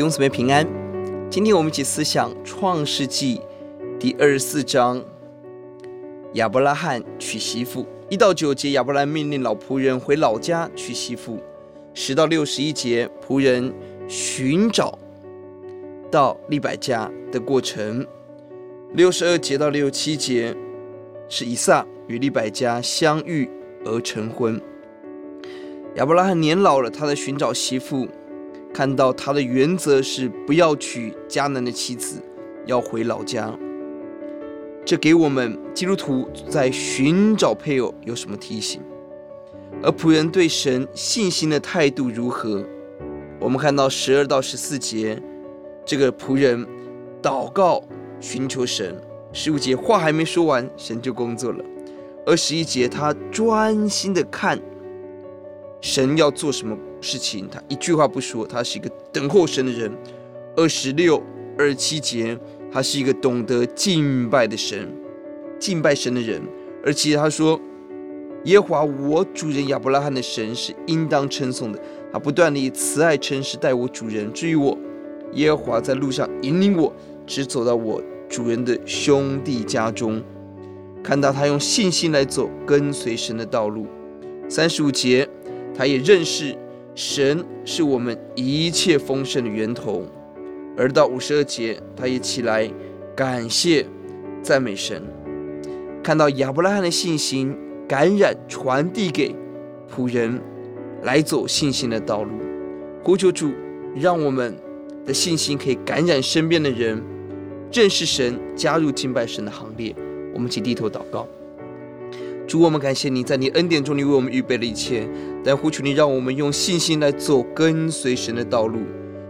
弟兄姊妹平安。今天我们一起思想创世纪第二十四章，亚伯拉罕娶媳妇。一到九节，亚伯拉罕命令老仆人回老家娶媳妇。十到六十一节，仆人寻找到利百加的过程。六十二节到六十七节，是以撒与利百加相遇而成婚。亚伯拉罕年老了，他在寻找媳妇，看到他的原则是不要娶迦南的妻子，要回老家。这给我们基督徒在寻找配偶有什么提醒？而仆人对神信心的态度如何？我们看到十二到十四节，这个仆人祷告寻求神。十五节话还没说完，神就工作了。二十一节他专心的看神要做什么事情，他一句话不说，他是一个等候神的人。二十六、二十七节。他是一个懂得敬拜的神，敬拜神的人。而且他说：“耶和华我主人亚伯拉罕的神是应当称颂的。他不断地以慈爱诚实待我主人。至于我，耶和华在路上引领我，直走到我主人的兄弟家中。看到他用信心来走跟随神的道路。三十五节，他也认识神是我们一切丰盛的源头。”而到五十二节，他也起来感谢赞美神，看到亚伯拉罕的信心感染传递给仆人，来走信心的道路。呼求主，让我们的信心可以感染身边的人，认识神，加入敬拜神的行列。我们请低头祷告。主，我们感谢你在你恩典中，你为我们预备了一切，但呼求你，让我们用信心来走跟随神的道路。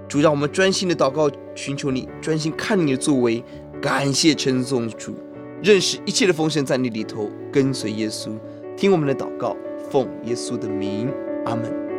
主，让我们专心的祷告，寻求你，专心看你的作为，感谢称颂主，认识一切的丰盛在你里头，跟随耶稣，听我们的祷告，奉耶稣的名，阿门。